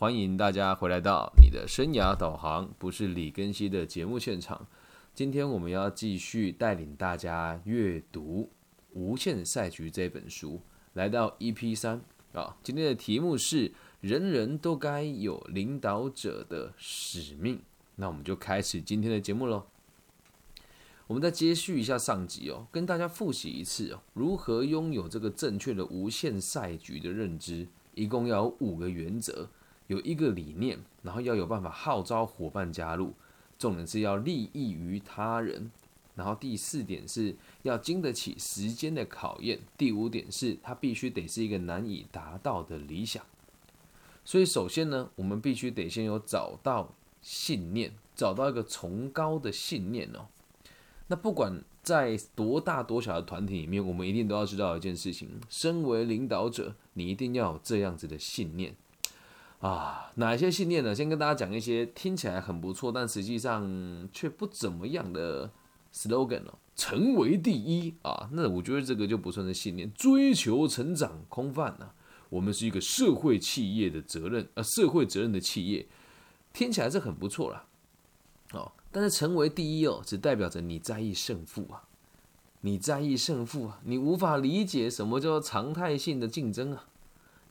欢迎大家回来到你的生涯导航，不是李根熙的节目现场。今天我们要继续带领大家阅读《无限赛局》这本书，来到 EP 三啊。今天的题目是“人人都该有领导者的使命”。那我们就开始今天的节目喽。我们再接续一下上集哦，跟大家复习一次哦，如何拥有这个正确的无限赛局的认知。一共要有五个原则。有一个理念，然后要有办法号召伙伴加入，重点是要利益于他人。然后第四点是要经得起时间的考验。第五点是它必须得是一个难以达到的理想。所以首先呢，我们必须得先有找到信念，找到一个崇高的信念哦。那不管在多大多小的团体里面，我们一定都要知道一件事情：身为领导者，你一定要有这样子的信念。啊，哪些信念呢？先跟大家讲一些听起来很不错，但实际上却不怎么样的 slogan 哦。成为第一啊，那我觉得这个就不算是信念。追求成长，空泛呐。我们是一个社会企业的责任，呃，社会责任的企业，听起来是很不错啦。哦，但是成为第一哦，只代表着你在意胜负啊，你在意胜负啊，你无法理解什么叫常态性的竞争啊。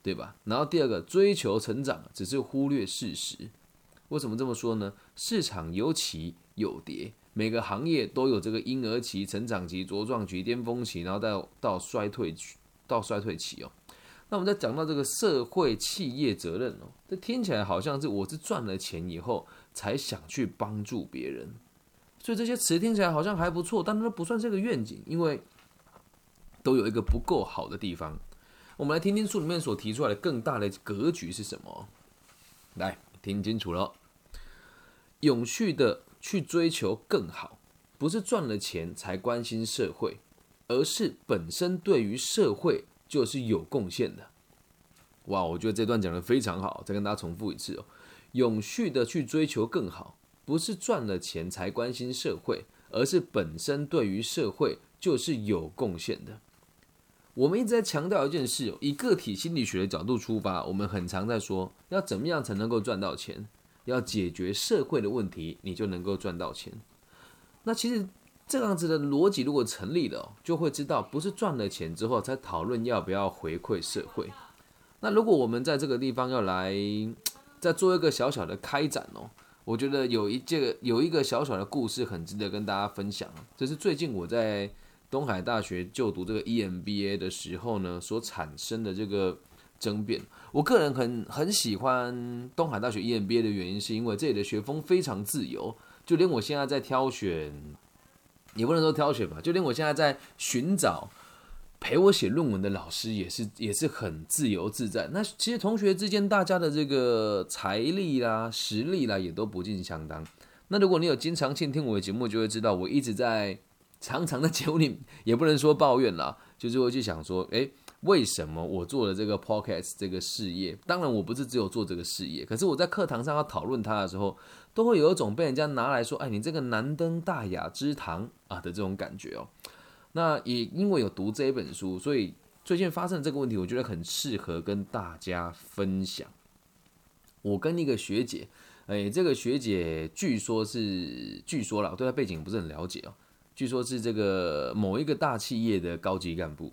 对吧？然后第二个，追求成长，只是忽略事实。为什么这么说呢？市场有起有跌，每个行业都有这个婴儿期、成长期、茁壮期、巅峰期，然后到到衰退期，到衰退期哦。那我们在讲到这个社会企业责任哦，这听起来好像是我是赚了钱以后才想去帮助别人，所以这些词听起来好像还不错，但它不算是个愿景，因为都有一个不够好的地方。我们来听听书里面所提出来的更大的格局是什么？来听清楚了，永续的去追求更好，不是赚了钱才关心社会，而是本身对于社会就是有贡献的。哇，我觉得这段讲的非常好，再跟大家重复一次哦。永续的去追求更好，不是赚了钱才关心社会，而是本身对于社会就是有贡献的。我们一直在强调一件事，以个体心理学的角度出发，我们很常在说，要怎么样才能够赚到钱？要解决社会的问题，你就能够赚到钱。那其实这样子的逻辑如果成立了，就会知道，不是赚了钱之后才讨论要不要回馈社会。那如果我们在这个地方要来再做一个小小的开展哦，我觉得有一件有一个小小的故事很值得跟大家分享，这是最近我在。东海大学就读这个 EMBA 的时候呢，所产生的这个争辩，我个人很很喜欢东海大学 EMBA 的原因，是因为这里的学风非常自由，就连我现在在挑选，也不能说挑选吧，就连我现在在寻找陪我写论文的老师，也是也是很自由自在。那其实同学之间大家的这个财力啦、实力啦，也都不尽相当。那如果你有经常性听我的节目，就会知道我一直在。常常的节目里也不能说抱怨啦，就是会去想说，诶，为什么我做了这个 podcast 这个事业？当然，我不是只有做这个事业，可是我在课堂上要讨论它的时候，都会有一种被人家拿来说，哎，你这个难登大雅之堂啊的这种感觉哦。那也因为有读这一本书，所以最近发生这个问题，我觉得很适合跟大家分享。我跟一个学姐，哎，这个学姐据说是，据说了，对她背景不是很了解哦。据说是这个某一个大企业的高级干部，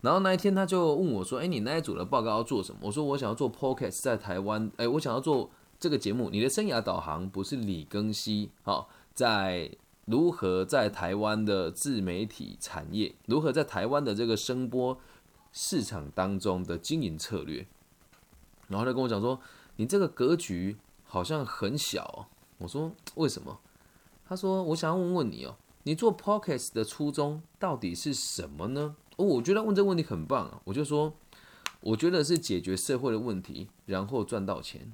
然后那一天他就问我说：“哎，你那一组的报告要做什么？”我说：“我想要做 podcast 在台湾，哎，我想要做这个节目。你的生涯导航不是李庚希，好，在如何在台湾的自媒体产业，如何在台湾的这个声波市场当中的经营策略。”然后他跟我讲说：“你这个格局好像很小。”我说：“为什么？”他说：“我想要问问你哦。”你做 p o c k e t 的初衷到底是什么呢？哦，我觉得问这个问题很棒啊！我就说，我觉得是解决社会的问题，然后赚到钱。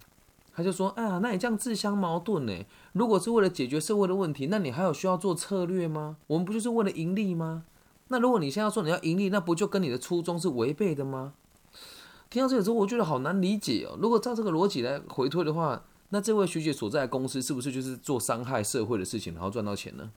他就说：“哎呀，那你这样自相矛盾呢？如果是为了解决社会的问题，那你还有需要做策略吗？我们不就是为了盈利吗？那如果你现在说你要盈利，那不就跟你的初衷是违背的吗？”听到这个之后，我觉得好难理解哦。如果照这个逻辑来回推的话，那这位学姐所在的公司是不是就是做伤害社会的事情，然后赚到钱呢？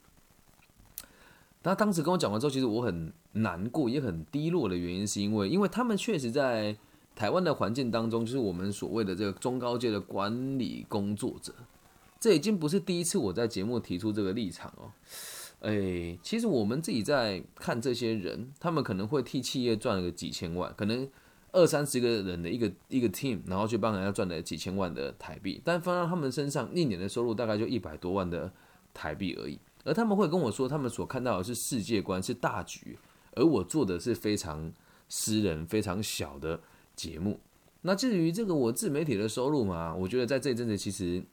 他当时跟我讲完之后，其实我很难过，也很低落的原因，是因为，因为他们确实在台湾的环境当中，就是我们所谓的这个中高阶的管理工作者。这已经不是第一次我在节目提出这个立场哦。哎，其实我们自己在看这些人，他们可能会替企业赚了个几千万，可能二三十个人的一个一个 team，然后去帮人家赚了几千万的台币，但放到他们身上，一年的收入大概就一百多万的台币而已。而他们会跟我说，他们所看到的是世界观，是大局，而我做的是非常私人、非常小的节目。那至于这个我自媒体的收入嘛，我觉得在这一阵子其实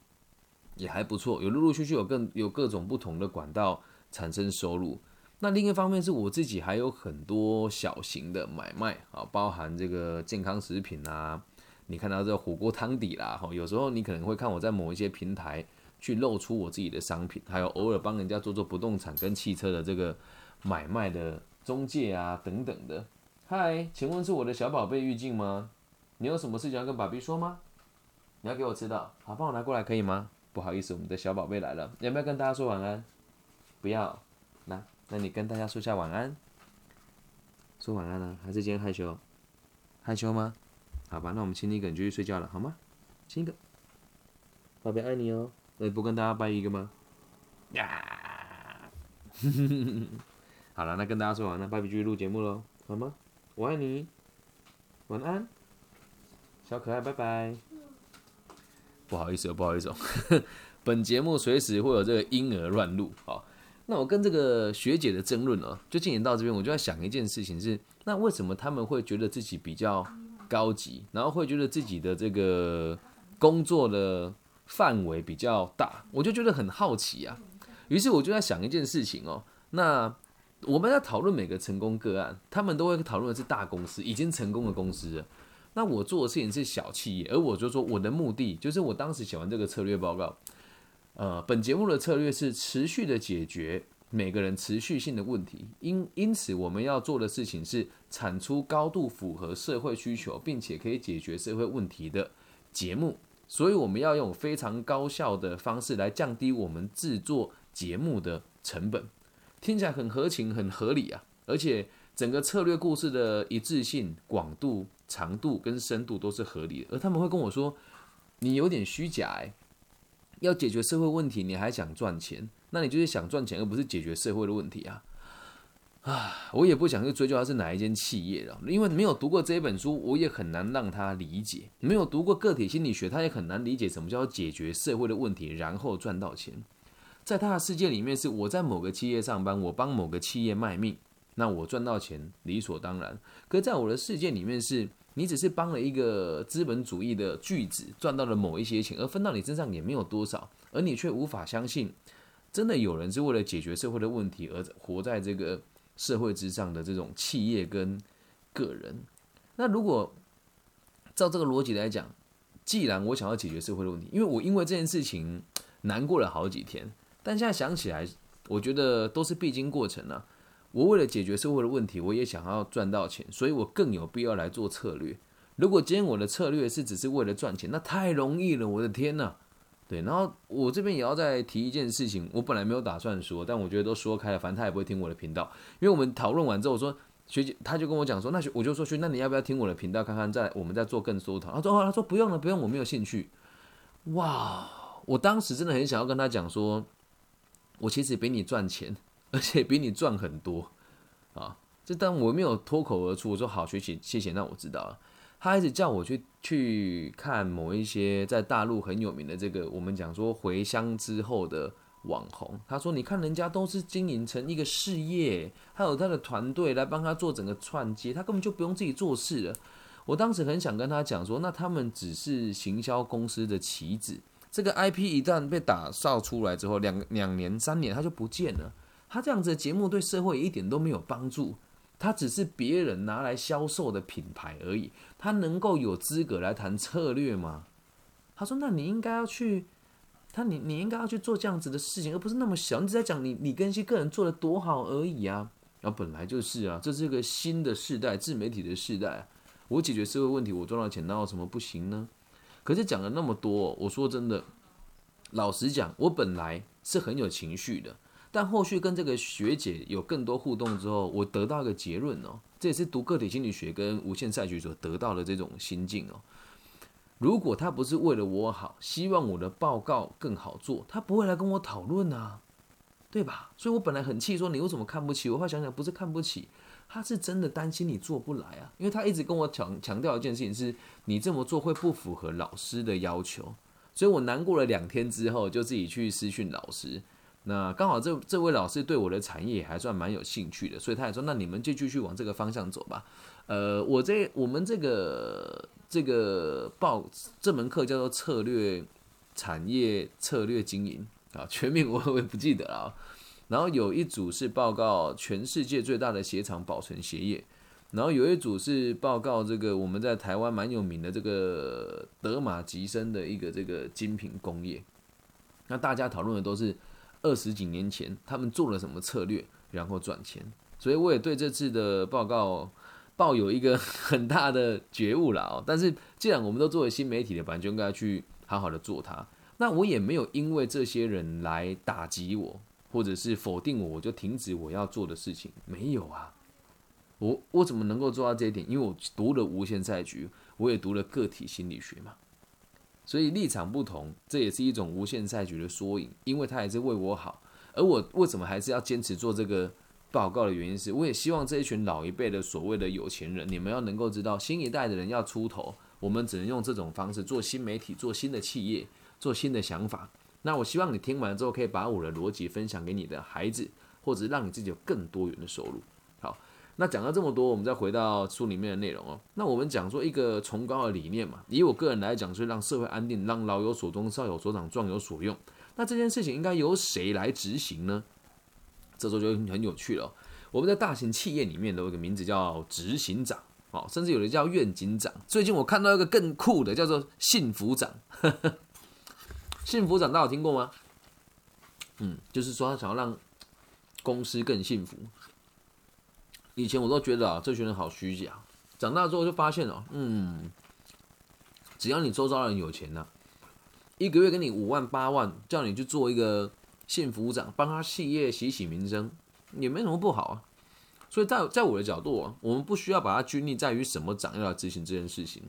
也还不错，有陆陆续续有更有各种不同的管道。产生收入，那另一方面是我自己还有很多小型的买卖啊，包含这个健康食品啊，你看到这火锅汤底啦，哈，有时候你可能会看我在某一些平台去露出我自己的商品，还有偶尔帮人家做做不动产跟汽车的这个买卖的中介啊等等的。嗨，请问是我的小宝贝玉静吗？你有什么事情要跟爸比说吗？你要给我知道，好，帮我拿过来可以吗？不好意思，我们的小宝贝来了，你要不要跟大家说晚安？不要，那那你跟大家说下晚安，说晚安了，还是今天害羞？害羞吗？好吧，那我们亲一个，你就去睡觉了，好吗？亲一个，宝贝爱你哦。那不跟大家拜一个吗？呀，好了，那跟大家说完，了，拜比继续录节目喽，好吗？我爱你，晚安，小可爱，拜拜。不好意思，不好意思，本节目随时会有这个婴儿乱录，好。那我跟这个学姐的争论呢，就进行到这边，我就在想一件事情是：那为什么他们会觉得自己比较高级，然后会觉得自己的这个工作的范围比较大？我就觉得很好奇啊。于是我就在想一件事情哦，那我们在讨论每个成功个案，他们都会讨论的是大公司已经成功的公司。那我做的事情是小企业，而我就说我的目的就是我当时写完这个策略报告。呃，本节目的策略是持续的解决每个人持续性的问题，因因此我们要做的事情是产出高度符合社会需求，并且可以解决社会问题的节目。所以我们要用非常高效的方式来降低我们制作节目的成本，听起来很合情、很合理啊！而且整个策略故事的一致性、广度、长度跟深度都是合理的。而他们会跟我说：“你有点虚假。”哎。要解决社会问题，你还想赚钱？那你就是想赚钱，而不是解决社会的问题啊！啊，我也不想去追究他是哪一间企业了，因为没有读过这一本书，我也很难让他理解。没有读过个体心理学，他也很难理解什么叫解决社会的问题，然后赚到钱。在他的世界里面，是我在某个企业上班，我帮某个企业卖命，那我赚到钱理所当然。可在我的世界里面是。你只是帮了一个资本主义的巨子赚到了某一些钱，而分到你身上也没有多少，而你却无法相信，真的有人是为了解决社会的问题而活在这个社会之上的这种企业跟个人。那如果照这个逻辑来讲，既然我想要解决社会的问题，因为我因为这件事情难过了好几天，但现在想起来，我觉得都是必经过程啊。我为了解决社会的问题，我也想要赚到钱，所以我更有必要来做策略。如果今天我的策略是只是为了赚钱，那太容易了，我的天呐！对，然后我这边也要再提一件事情，我本来没有打算说，但我觉得都说开了，反正他也不会听我的频道。因为我们讨论完之后，我说学姐他就跟我讲说，那学我就说学，那你要不要听我的频道看看，再我们再做更多讨论？他说哦他说不用了，不用，我没有兴趣。哇，我当时真的很想要跟他讲说，我其实比你赚钱。而且比你赚很多啊！这但我没有脱口而出，我说好学习，谢谢。那我知道了。他一直叫我去去看某一些在大陆很有名的这个，我们讲说回乡之后的网红。他说：“你看人家都是经营成一个事业，还有他的团队来帮他做整个串接，他根本就不用自己做事了。”我当时很想跟他讲说：“那他们只是行销公司的棋子，这个 IP 一旦被打造出来之后，两两年、三年他就不见了。”他这样子的节目对社会一点都没有帮助，他只是别人拿来销售的品牌而已。他能够有资格来谈策略吗？他说：“那你应该要去，他你你应该要去做这样子的事情，而不是那么小。你只在讲你你跟一些个人做的多好而已啊。然后本来就是啊，这是一个新的时代，自媒体的时代。我解决社会问题，我赚到钱，那有什么不行呢？可是讲了那么多，我说真的，老实讲，我本来是很有情绪的。”但后续跟这个学姐有更多互动之后，我得到一个结论哦，这也是读个体心理学跟无限赛局所得到的这种心境哦。如果他不是为了我好，希望我的报告更好做，他不会来跟我讨论啊，对吧？所以我本来很气，说你为什么看不起我？后来想想，不是看不起，他是真的担心你做不来啊，因为他一直跟我强强调一件事情，是你这么做会不符合老师的要求。所以我难过了两天之后，就自己去私讯老师。那刚好这这位老师对我的产业还算蛮有兴趣的，所以他也说：“那你们就继续往这个方向走吧。”呃，我这我们这个这个报这门课叫做策略产业策略经营啊，全名我 我也不记得了。然后有一组是报告全世界最大的鞋厂保存鞋业，然后有一组是报告这个我们在台湾蛮有名的这个德玛吉森的一个这个精品工业。那大家讨论的都是。二十几年前，他们做了什么策略，然后赚钱？所以我也对这次的报告抱有一个 很大的觉悟了哦。但是既然我们都作为新媒体的，本来就应该去好好的做它。那我也没有因为这些人来打击我，或者是否定我，我就停止我要做的事情。没有啊，我我怎么能够做到这一点？因为我读了无限赛局，我也读了个体心理学嘛。所以立场不同，这也是一种无限赛局的缩影，因为他也是为我好。而我为什么还是要坚持做这个报告的原因是，我也希望这一群老一辈的所谓的有钱人，你们要能够知道，新一代的人要出头，我们只能用这种方式做新媒体，做新的企业，做新的想法。那我希望你听完之后，可以把我的逻辑分享给你的孩子，或者让你自己有更多元的收入。好那讲到这么多，我们再回到书里面的内容哦。那我们讲说一个崇高的理念嘛，以我个人来讲，是让社会安定，让老有所终，少有所长，壮有所用。那这件事情应该由谁来执行呢？这时候就很有趣了。我们在大型企业里面都有一个名字叫执行长，哦，甚至有的叫愿景长。最近我看到一个更酷的，叫做幸福长。幸福长大家有听过吗？嗯，就是说他想要让公司更幸福。以前我都觉得啊，这群人好虚假。长大之后就发现了，嗯，只要你周遭人有钱呐，一个月给你五万八万，叫你去做一个幸福长，帮他企业洗洗名声，也没什么不好啊。所以在在我的角度啊，我们不需要把它拘泥在于什么长要来执行这件事情，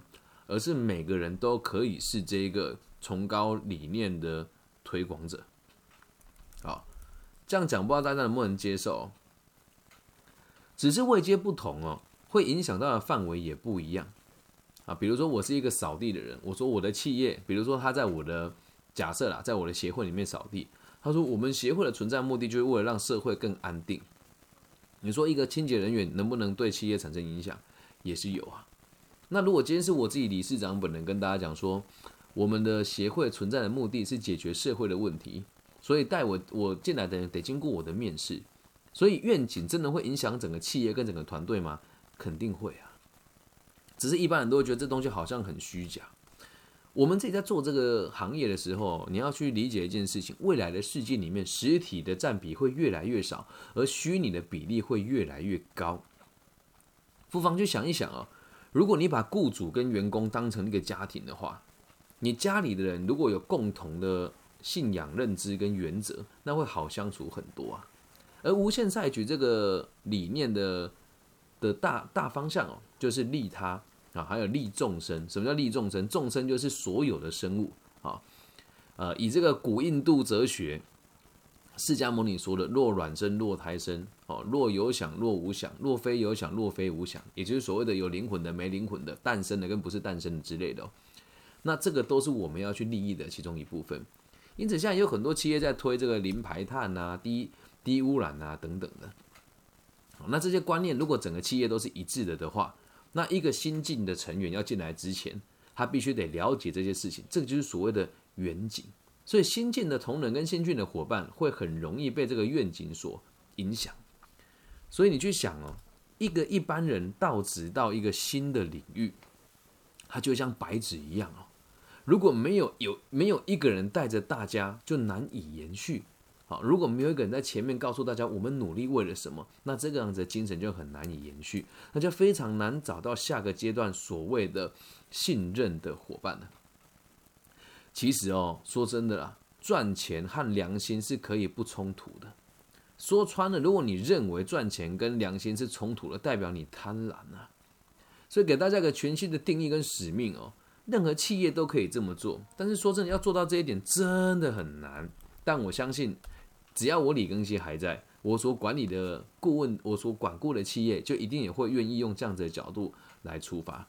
而是每个人都可以是这一个崇高理念的推广者。好，这样讲不知道大家能不能接受。只是位阶不同哦，会影响到的范围也不一样啊。比如说，我是一个扫地的人，我说我的企业，比如说他在我的假设啦，在我的协会里面扫地，他说我们协会的存在目的就是为了让社会更安定。你说一个清洁人员能不能对企业产生影响，也是有啊。那如果今天是我自己理事长本人跟大家讲说，我们的协会存在的目的是解决社会的问题，所以带我我进来的人得经过我的面试。所以愿景真的会影响整个企业跟整个团队吗？肯定会啊。只是一般人都会觉得这东西好像很虚假。我们自己在做这个行业的时候，你要去理解一件事情：未来的世界里面，实体的占比会越来越少，而虚拟的比例会越来越高。不妨去想一想啊，如果你把雇主跟员工当成一个家庭的话，你家里的人如果有共同的信仰、认知跟原则，那会好相处很多啊。而无限赛局这个理念的的大大方向哦，就是利他啊，还有利众生。什么叫利众生？众生就是所有的生物啊。呃，以这个古印度哲学，释迦牟尼说的“若卵生，若胎生”，哦，若有想，若无想，若非有想，若非无想，也就是所谓的有灵魂的、没灵魂的、诞生的跟不是诞生的之类的。那这个都是我们要去利益的其中一部分。因此，现在有很多企业在推这个零排碳啊，低。低污染啊，等等的，那这些观念如果整个企业都是一致的的话，那一个新进的成员要进来之前，他必须得了解这些事情，这个就是所谓的远景。所以新进的同仁跟新进的伙伴会很容易被这个愿景所影响。所以你去想哦，一个一般人到职到一个新的领域，他就像白纸一样哦，如果没有有没有一个人带着大家，就难以延续。好，如果没有一个人在前面告诉大家我们努力为了什么，那这个样子的精神就很难以延续，那就非常难找到下个阶段所谓的信任的伙伴了。其实哦，说真的啦，赚钱和良心是可以不冲突的。说穿了，如果你认为赚钱跟良心是冲突的，代表你贪婪啊。所以给大家一个全新的定义跟使命哦。任何企业都可以这么做，但是说真的，要做到这一点真的很难。但我相信，只要我李庚希还在，我所管理的顾问，我所管顾的企业，就一定也会愿意用这样子的角度来出发。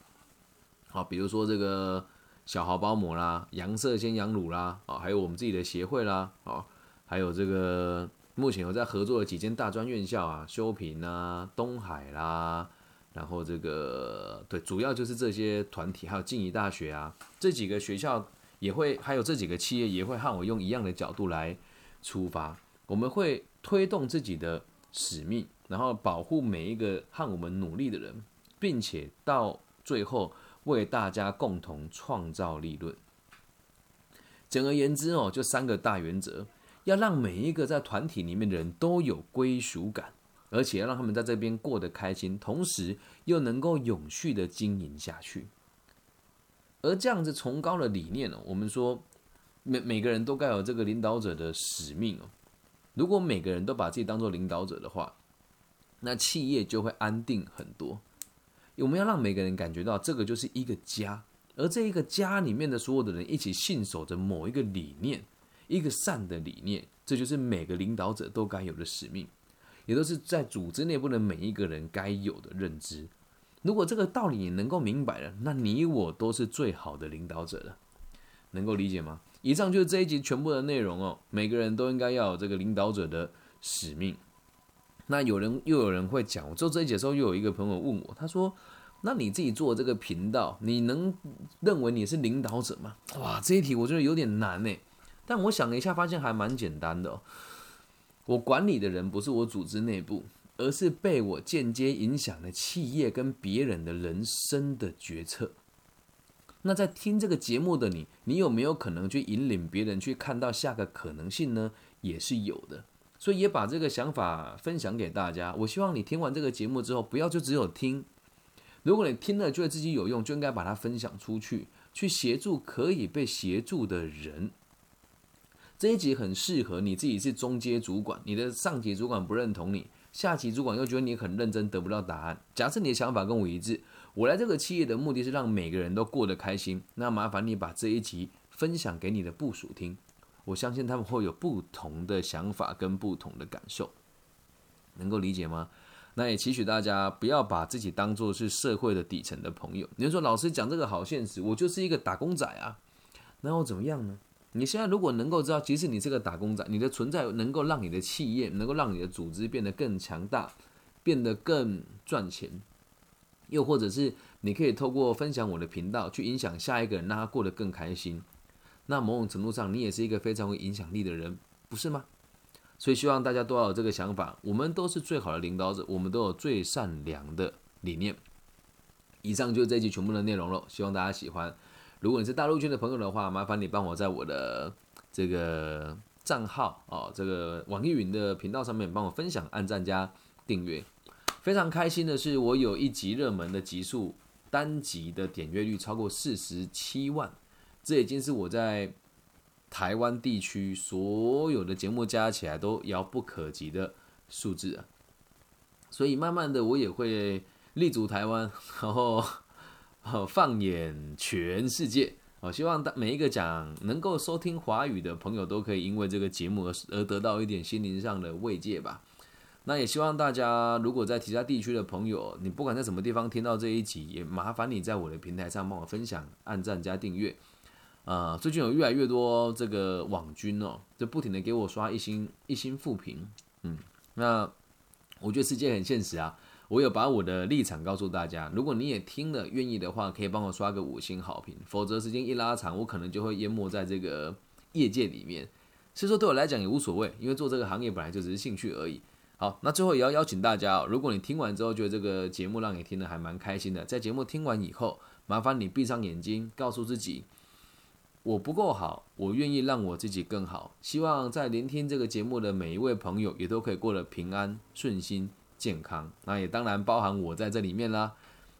好，比如说这个小豪包膜啦、羊色鲜羊乳啦，啊，还有我们自己的协会啦，啊，还有这个目前有在合作的几间大专院校啊，修平啊、东海啦。然后这个对，主要就是这些团体，还有静宜大学啊，这几个学校也会，还有这几个企业也会和我用一样的角度来出发。我们会推动自己的使命，然后保护每一个和我们努力的人，并且到最后为大家共同创造利润。简而言之哦，就三个大原则，要让每一个在团体里面的人都有归属感。而且要让他们在这边过得开心，同时又能够永续的经营下去。而这样子崇高的理念呢，我们说每每个人都该有这个领导者的使命哦。如果每个人都把自己当做领导者的话，那企业就会安定很多。我们要让每个人感觉到这个就是一个家，而这一个家里面的所有的人一起信守着某一个理念，一个善的理念，这就是每个领导者都该有的使命。也都是在组织内部的每一个人该有的认知。如果这个道理你能够明白了，那你我都是最好的领导者了。能够理解吗？以上就是这一集全部的内容哦。每个人都应该要有这个领导者的使命。那有人又有人会讲，我做这一节的时候，又有一个朋友问我，他说：“那你自己做这个频道，你能认为你是领导者吗？”哇，这一题我觉得有点难呢。但我想了一下，发现还蛮简单的。我管理的人不是我组织内部，而是被我间接影响的企业跟别人的人生的决策。那在听这个节目的你，你有没有可能去引领别人去看到下个可能性呢？也是有的，所以也把这个想法分享给大家。我希望你听完这个节目之后，不要就只有听。如果你听了觉得自己有用，就应该把它分享出去，去协助可以被协助的人。这一集很适合你自己是中阶主管，你的上级主管不认同你，下级主管又觉得你很认真得不到答案。假设你的想法跟我一致，我来这个企业的目的是让每个人都过得开心，那麻烦你把这一集分享给你的部属听，我相信他们会有不同的想法跟不同的感受，能够理解吗？那也期许大家不要把自己当做是社会的底层的朋友。你说老师讲这个好现实，我就是一个打工仔啊，那我怎么样呢？你现在如果能够知道，即使你是个打工仔，你的存在能够让你的企业，能够让你的组织变得更强大，变得更赚钱，又或者是你可以透过分享我的频道去影响下一个人，让他过得更开心，那某种程度上你也是一个非常有影响力的人，不是吗？所以希望大家都要有这个想法，我们都是最好的领导者，我们都有最善良的理念。以上就是这一集全部的内容了，希望大家喜欢。如果你是大陆圈的朋友的话，麻烦你帮我在我的这个账号哦，这个网易云的频道上面帮我分享、按赞加订阅。非常开心的是，我有一集热门的集数，单集的点阅率超过四十七万，这已经是我在台湾地区所有的节目加起来都遥不可及的数字啊！所以慢慢的，我也会立足台湾，然后。放眼全世界，我希望每一个讲能够收听华语的朋友都可以因为这个节目而而得到一点心灵上的慰藉吧。那也希望大家如果在其他地区的朋友，你不管在什么地方听到这一集，也麻烦你在我的平台上帮我分享、按赞加订阅。啊，最近有越来越多这个网军哦，就不停的给我刷一星一星负评。嗯，那我觉得世界很现实啊。我有把我的立场告诉大家，如果你也听了，愿意的话，可以帮我刷个五星好评。否则时间一拉长，我可能就会淹没在这个业界里面。所以说对我来讲也无所谓，因为做这个行业本来就只是兴趣而已。好，那最后也要邀请大家，如果你听完之后觉得这个节目让你听得还蛮开心的，在节目听完以后，麻烦你闭上眼睛，告诉自己，我不够好，我愿意让我自己更好。希望在聆听这个节目的每一位朋友，也都可以过得平安顺心。健康，那也当然包含我在这里面啦。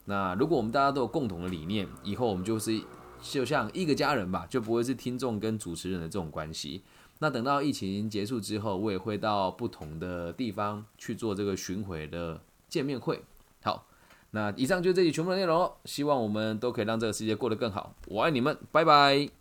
那如果我们大家都有共同的理念，以后我们就是就像一个家人吧，就不会是听众跟主持人的这种关系。那等到疫情结束之后，我也会到不同的地方去做这个巡回的见面会。好，那以上就是这集全部的内容了。希望我们都可以让这个世界过得更好。我爱你们，拜拜。